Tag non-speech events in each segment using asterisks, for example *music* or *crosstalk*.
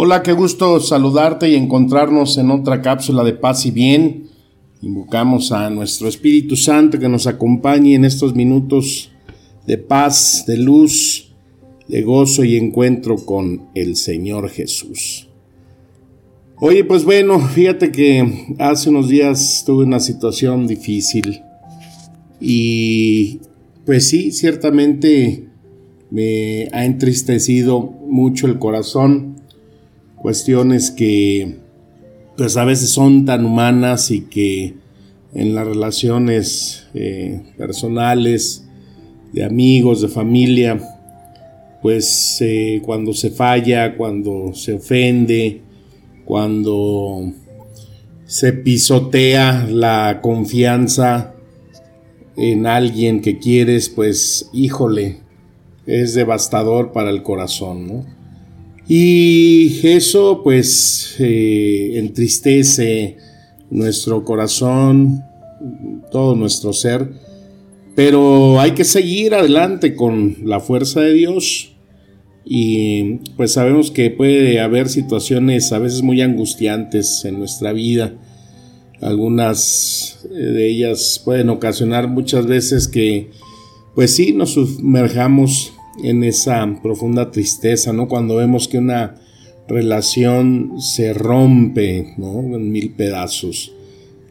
Hola, qué gusto saludarte y encontrarnos en otra cápsula de paz y bien. Invocamos a nuestro Espíritu Santo que nos acompañe en estos minutos de paz, de luz, de gozo y encuentro con el Señor Jesús. Oye, pues bueno, fíjate que hace unos días tuve una situación difícil y pues sí, ciertamente me ha entristecido mucho el corazón, cuestiones que pues a veces son tan humanas y que en las relaciones eh, personales, de amigos, de familia, pues eh, cuando se falla, cuando se ofende, cuando se pisotea la confianza en alguien que quieres, pues híjole, es devastador para el corazón, ¿no? Y eso pues eh, entristece nuestro corazón, todo nuestro ser, pero hay que seguir adelante con la fuerza de Dios y pues sabemos que puede haber situaciones a veces muy angustiantes en nuestra vida. Algunas de ellas pueden ocasionar muchas veces que pues sí nos sumerjamos en esa profunda tristeza, ¿no? Cuando vemos que una relación se rompe, ¿no? En mil pedazos.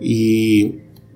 Y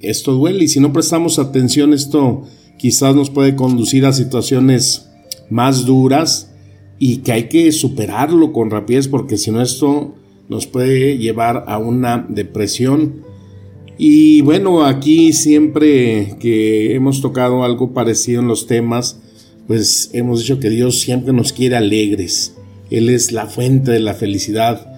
esto duele y si no prestamos atención esto quizás nos puede conducir a situaciones más duras y que hay que superarlo con rapidez porque si no esto nos puede llevar a una depresión. Y bueno, aquí siempre que hemos tocado algo parecido en los temas, pues hemos dicho que Dios siempre nos quiere alegres. Él es la fuente de la felicidad.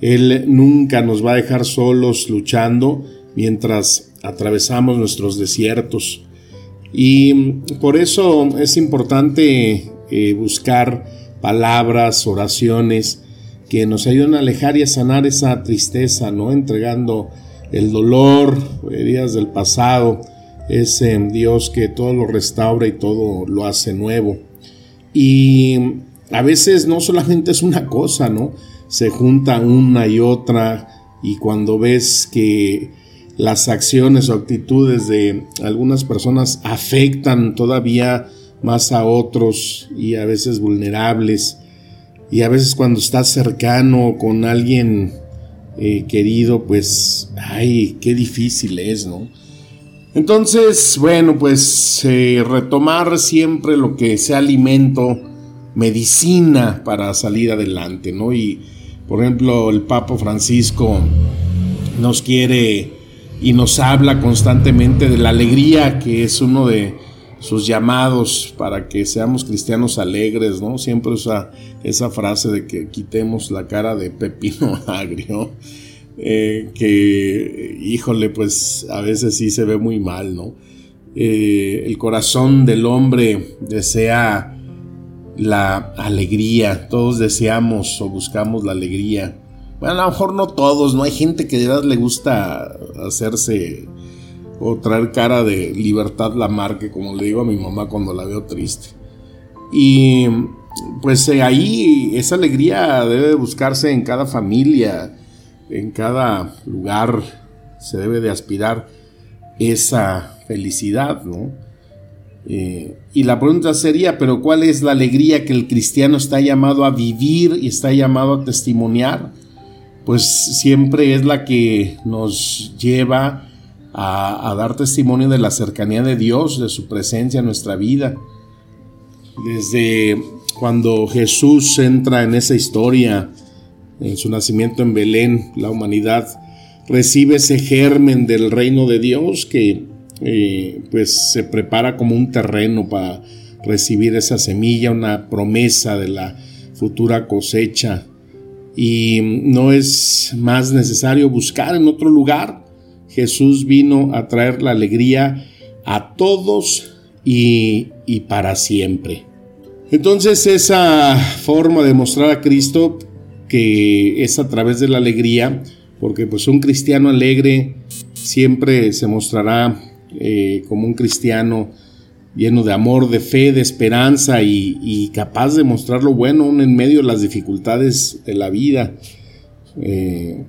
Él nunca nos va a dejar solos luchando mientras atravesamos nuestros desiertos. Y por eso es importante eh, buscar palabras, oraciones que nos ayuden a alejar y a sanar esa tristeza, ¿no? Entregando el dolor, heridas del pasado, es Dios que todo lo restaura y todo lo hace nuevo. Y a veces no solamente es una cosa, ¿no? Se junta una y otra y cuando ves que las acciones o actitudes de algunas personas afectan todavía más a otros y a veces vulnerables y a veces cuando estás cercano con alguien eh, querido pues ay qué difícil es no entonces, bueno, pues eh, retomar siempre lo que sea alimento, medicina para salir adelante, ¿no? Y, por ejemplo, el Papa Francisco nos quiere y nos habla constantemente de la alegría, que es uno de sus llamados para que seamos cristianos alegres, ¿no? Siempre usa esa frase de que quitemos la cara de pepino *laughs* agrio. Eh, que, híjole, pues a veces sí se ve muy mal, ¿no? Eh, el corazón del hombre desea la alegría, todos deseamos o buscamos la alegría. Bueno, a lo mejor no todos, no hay gente que de verdad le gusta hacerse o traer cara de libertad la marque, como le digo a mi mamá cuando la veo triste. Y pues ahí esa alegría debe buscarse en cada familia, en cada lugar se debe de aspirar esa felicidad, ¿no? Eh, y la pregunta sería, pero ¿cuál es la alegría que el cristiano está llamado a vivir y está llamado a testimoniar? Pues siempre es la que nos lleva a, a dar testimonio de la cercanía de Dios, de su presencia en nuestra vida. Desde cuando Jesús entra en esa historia, en su nacimiento en Belén, la humanidad recibe ese germen del reino de Dios que eh, pues se prepara como un terreno para recibir esa semilla, una promesa de la futura cosecha. Y no es más necesario buscar en otro lugar. Jesús vino a traer la alegría a todos y, y para siempre. Entonces esa forma de mostrar a Cristo que es a través de la alegría, porque pues un cristiano alegre siempre se mostrará eh, como un cristiano lleno de amor, de fe, de esperanza y, capaz de mostrar lo bueno en medio de las dificultades de la vida. Eh,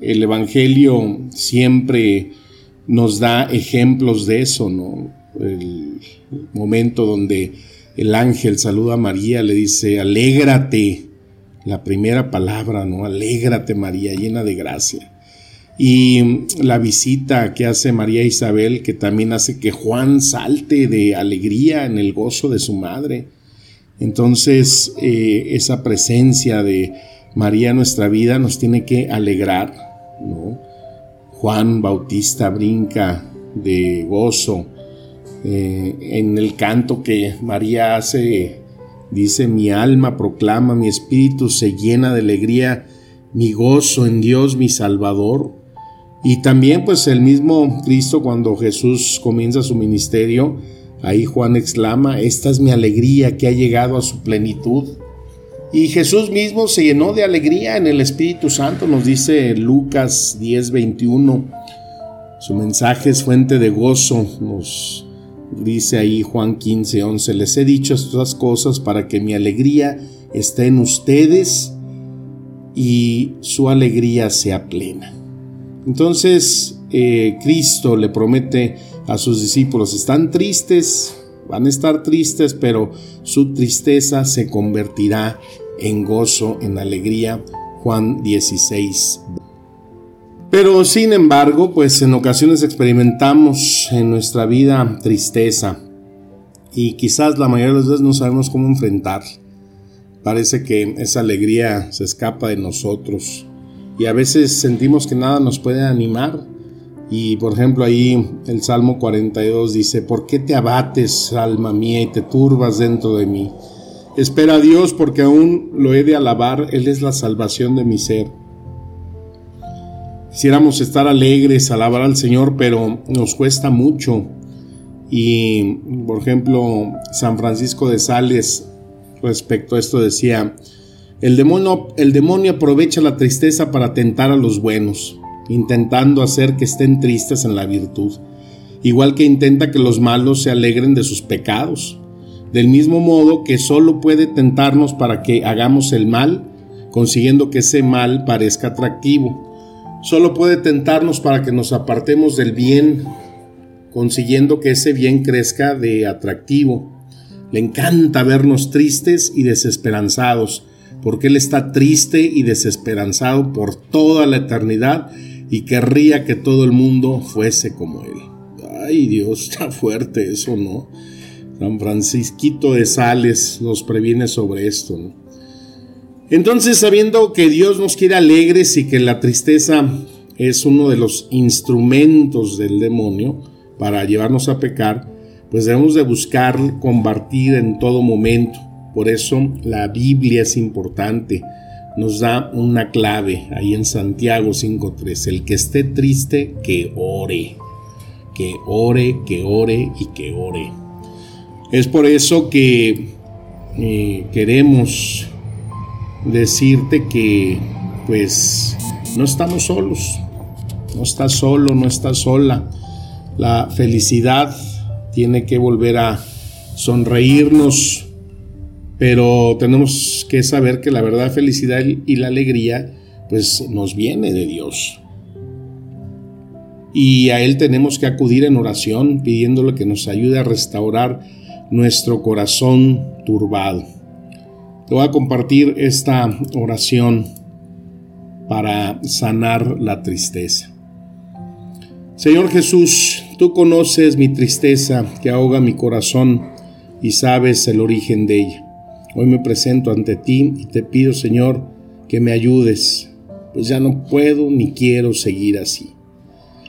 el Evangelio siempre nos da ejemplos de eso, ¿no? El momento donde el ángel saluda a María, le dice, alégrate, la primera palabra, ¿no? Alégrate María, llena de gracia. Y la visita que hace María Isabel, que también hace que Juan salte de alegría en el gozo de su madre. Entonces, eh, esa presencia de María en nuestra vida nos tiene que alegrar, ¿no? Juan Bautista brinca de gozo eh, en el canto que María hace, dice, mi alma proclama, mi espíritu se llena de alegría, mi gozo en Dios, mi Salvador. Y también pues el mismo Cristo cuando Jesús comienza su ministerio, ahí Juan exclama, esta es mi alegría que ha llegado a su plenitud. Y Jesús mismo se llenó de alegría en el Espíritu Santo, nos dice Lucas 10:21. Su mensaje es fuente de gozo, nos Dice ahí Juan 15, 11, les he dicho estas cosas para que mi alegría esté en ustedes y su alegría sea plena. Entonces eh, Cristo le promete a sus discípulos, están tristes, van a estar tristes, pero su tristeza se convertirá en gozo, en alegría. Juan 16, pero sin embargo, pues en ocasiones experimentamos en nuestra vida tristeza y quizás la mayoría de las veces no sabemos cómo enfrentar. Parece que esa alegría se escapa de nosotros y a veces sentimos que nada nos puede animar. Y por ejemplo ahí el Salmo 42 dice, ¿por qué te abates, alma mía, y te turbas dentro de mí? Espera a Dios porque aún lo he de alabar, Él es la salvación de mi ser. Quisiéramos estar alegres, alabar al Señor, pero nos cuesta mucho. Y, por ejemplo, San Francisco de Sales, respecto a esto, decía, el demonio, el demonio aprovecha la tristeza para tentar a los buenos, intentando hacer que estén tristes en la virtud, igual que intenta que los malos se alegren de sus pecados. Del mismo modo que solo puede tentarnos para que hagamos el mal, consiguiendo que ese mal parezca atractivo Solo puede tentarnos para que nos apartemos del bien, consiguiendo que ese bien crezca de atractivo. Le encanta vernos tristes y desesperanzados, porque Él está triste y desesperanzado por toda la eternidad y querría que todo el mundo fuese como Él. Ay Dios, *laughs* está fuerte eso, ¿no? San Francisquito de Sales nos previene sobre esto, ¿no? Entonces, sabiendo que Dios nos quiere alegres y que la tristeza es uno de los instrumentos del demonio para llevarnos a pecar, pues debemos de buscar compartir en todo momento. Por eso la Biblia es importante. Nos da una clave ahí en Santiago 5.3. El que esté triste, que ore. Que ore, que ore y que ore. Es por eso que eh, queremos decirte que pues no estamos solos, no estás solo, no estás sola. La felicidad tiene que volver a sonreírnos, pero tenemos que saber que la verdad felicidad y la alegría pues nos viene de Dios. Y a Él tenemos que acudir en oración pidiéndole que nos ayude a restaurar nuestro corazón turbado. Te voy a compartir esta oración para sanar la tristeza. Señor Jesús, tú conoces mi tristeza que ahoga mi corazón y sabes el origen de ella. Hoy me presento ante ti y te pido, Señor, que me ayudes, pues ya no puedo ni quiero seguir así.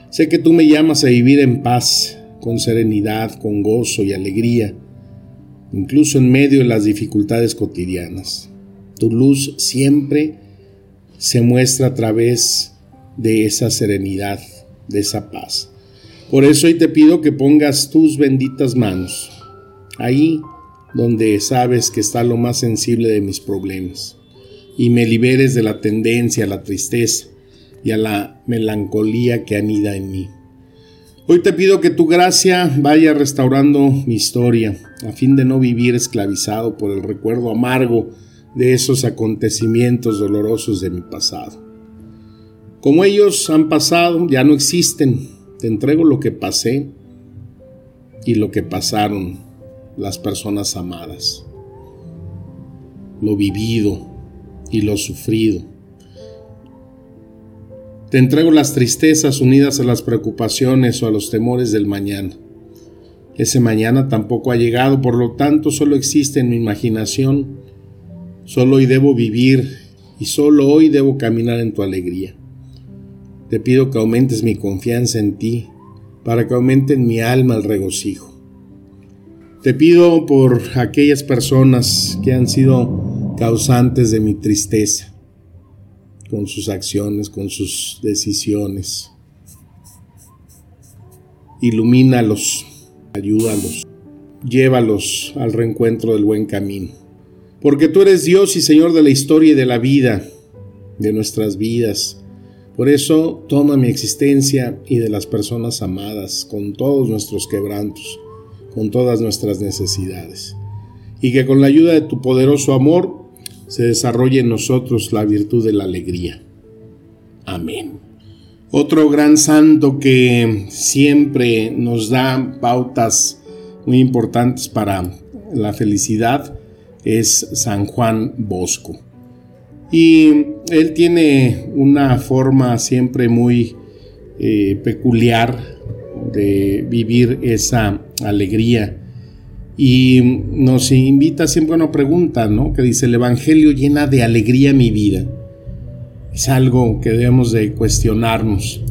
Sé que tú me llamas a vivir en paz, con serenidad, con gozo y alegría incluso en medio de las dificultades cotidianas. Tu luz siempre se muestra a través de esa serenidad, de esa paz. Por eso hoy te pido que pongas tus benditas manos ahí donde sabes que está lo más sensible de mis problemas y me liberes de la tendencia a la tristeza y a la melancolía que anida en mí. Hoy te pido que tu gracia vaya restaurando mi historia, a fin de no vivir esclavizado por el recuerdo amargo de esos acontecimientos dolorosos de mi pasado. Como ellos han pasado, ya no existen. Te entrego lo que pasé y lo que pasaron las personas amadas, lo vivido y lo sufrido te entrego las tristezas unidas a las preocupaciones o a los temores del mañana. Ese mañana tampoco ha llegado, por lo tanto solo existe en mi imaginación. Solo hoy debo vivir y solo hoy debo caminar en tu alegría. Te pido que aumentes mi confianza en ti, para que aumente en mi alma el regocijo. Te pido por aquellas personas que han sido causantes de mi tristeza con sus acciones, con sus decisiones. Ilumínalos, ayúdalos, llévalos al reencuentro del buen camino. Porque tú eres Dios y Señor de la historia y de la vida, de nuestras vidas. Por eso toma mi existencia y de las personas amadas, con todos nuestros quebrantos, con todas nuestras necesidades. Y que con la ayuda de tu poderoso amor se desarrolle en nosotros la virtud de la alegría. Amén. Otro gran santo que siempre nos da pautas muy importantes para la felicidad es San Juan Bosco. Y él tiene una forma siempre muy eh, peculiar de vivir esa alegría y nos invita siempre a una pregunta, ¿no? Que dice, el Evangelio llena de alegría mi vida. Es algo que debemos de cuestionarnos.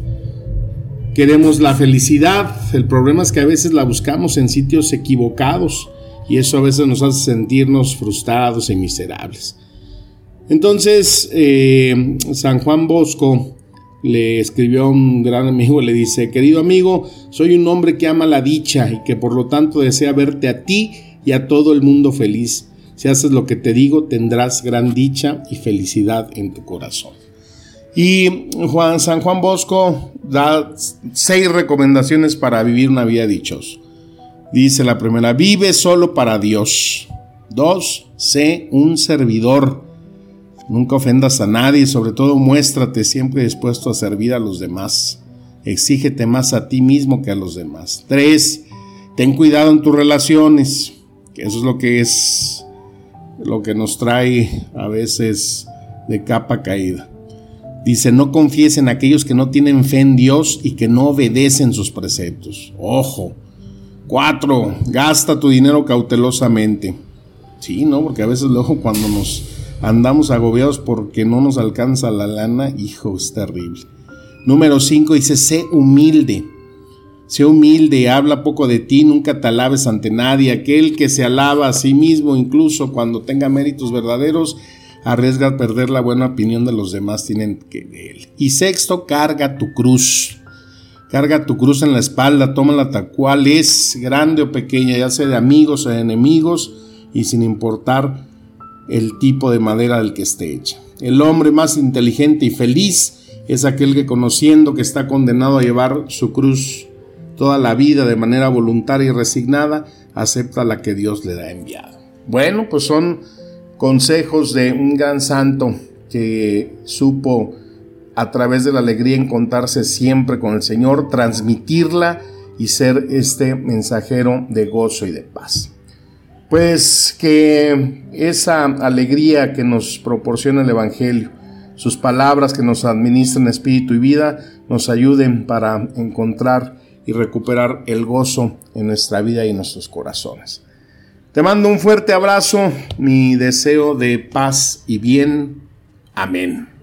Queremos la felicidad, el problema es que a veces la buscamos en sitios equivocados y eso a veces nos hace sentirnos frustrados y miserables. Entonces, eh, San Juan Bosco le escribió a un gran amigo, le dice, querido amigo, soy un hombre que ama la dicha y que por lo tanto desea verte a ti y a todo el mundo feliz. Si haces lo que te digo, tendrás gran dicha y felicidad en tu corazón. Y Juan, San Juan Bosco da seis recomendaciones para vivir una vida dichosa. Dice la primera, vive solo para Dios. Dos, sé un servidor. Nunca ofendas a nadie y sobre todo muéstrate siempre dispuesto a servir a los demás. Exígete más a ti mismo que a los demás. 3. Ten cuidado en tus relaciones. Eso es lo que es lo que nos trae a veces de capa caída. Dice, no confíes en aquellos que no tienen fe en Dios y que no obedecen sus preceptos. Ojo. 4. Gasta tu dinero cautelosamente. Sí, ¿no? Porque a veces luego cuando nos andamos agobiados porque no nos alcanza la lana, hijo, es terrible. Número 5 dice, sé humilde. Sé humilde, habla poco de ti, nunca te alabes ante nadie. Aquel que se alaba a sí mismo, incluso cuando tenga méritos verdaderos, arriesga a perder la buena opinión de los demás tienen que de él. Y sexto, carga tu cruz. Carga tu cruz en la espalda, tómala tal cual es, grande o pequeña, ya sea de amigos o de enemigos, y sin importar el tipo de madera del que esté hecha. El hombre más inteligente y feliz es aquel que conociendo que está condenado a llevar su cruz toda la vida de manera voluntaria y resignada, acepta la que Dios le da enviado. Bueno, pues son consejos de un gran santo que supo a través de la alegría encontrarse siempre con el Señor, transmitirla y ser este mensajero de gozo y de paz. Pues que esa alegría que nos proporciona el Evangelio, sus palabras que nos administran espíritu y vida, nos ayuden para encontrar y recuperar el gozo en nuestra vida y en nuestros corazones. Te mando un fuerte abrazo, mi deseo de paz y bien. Amén.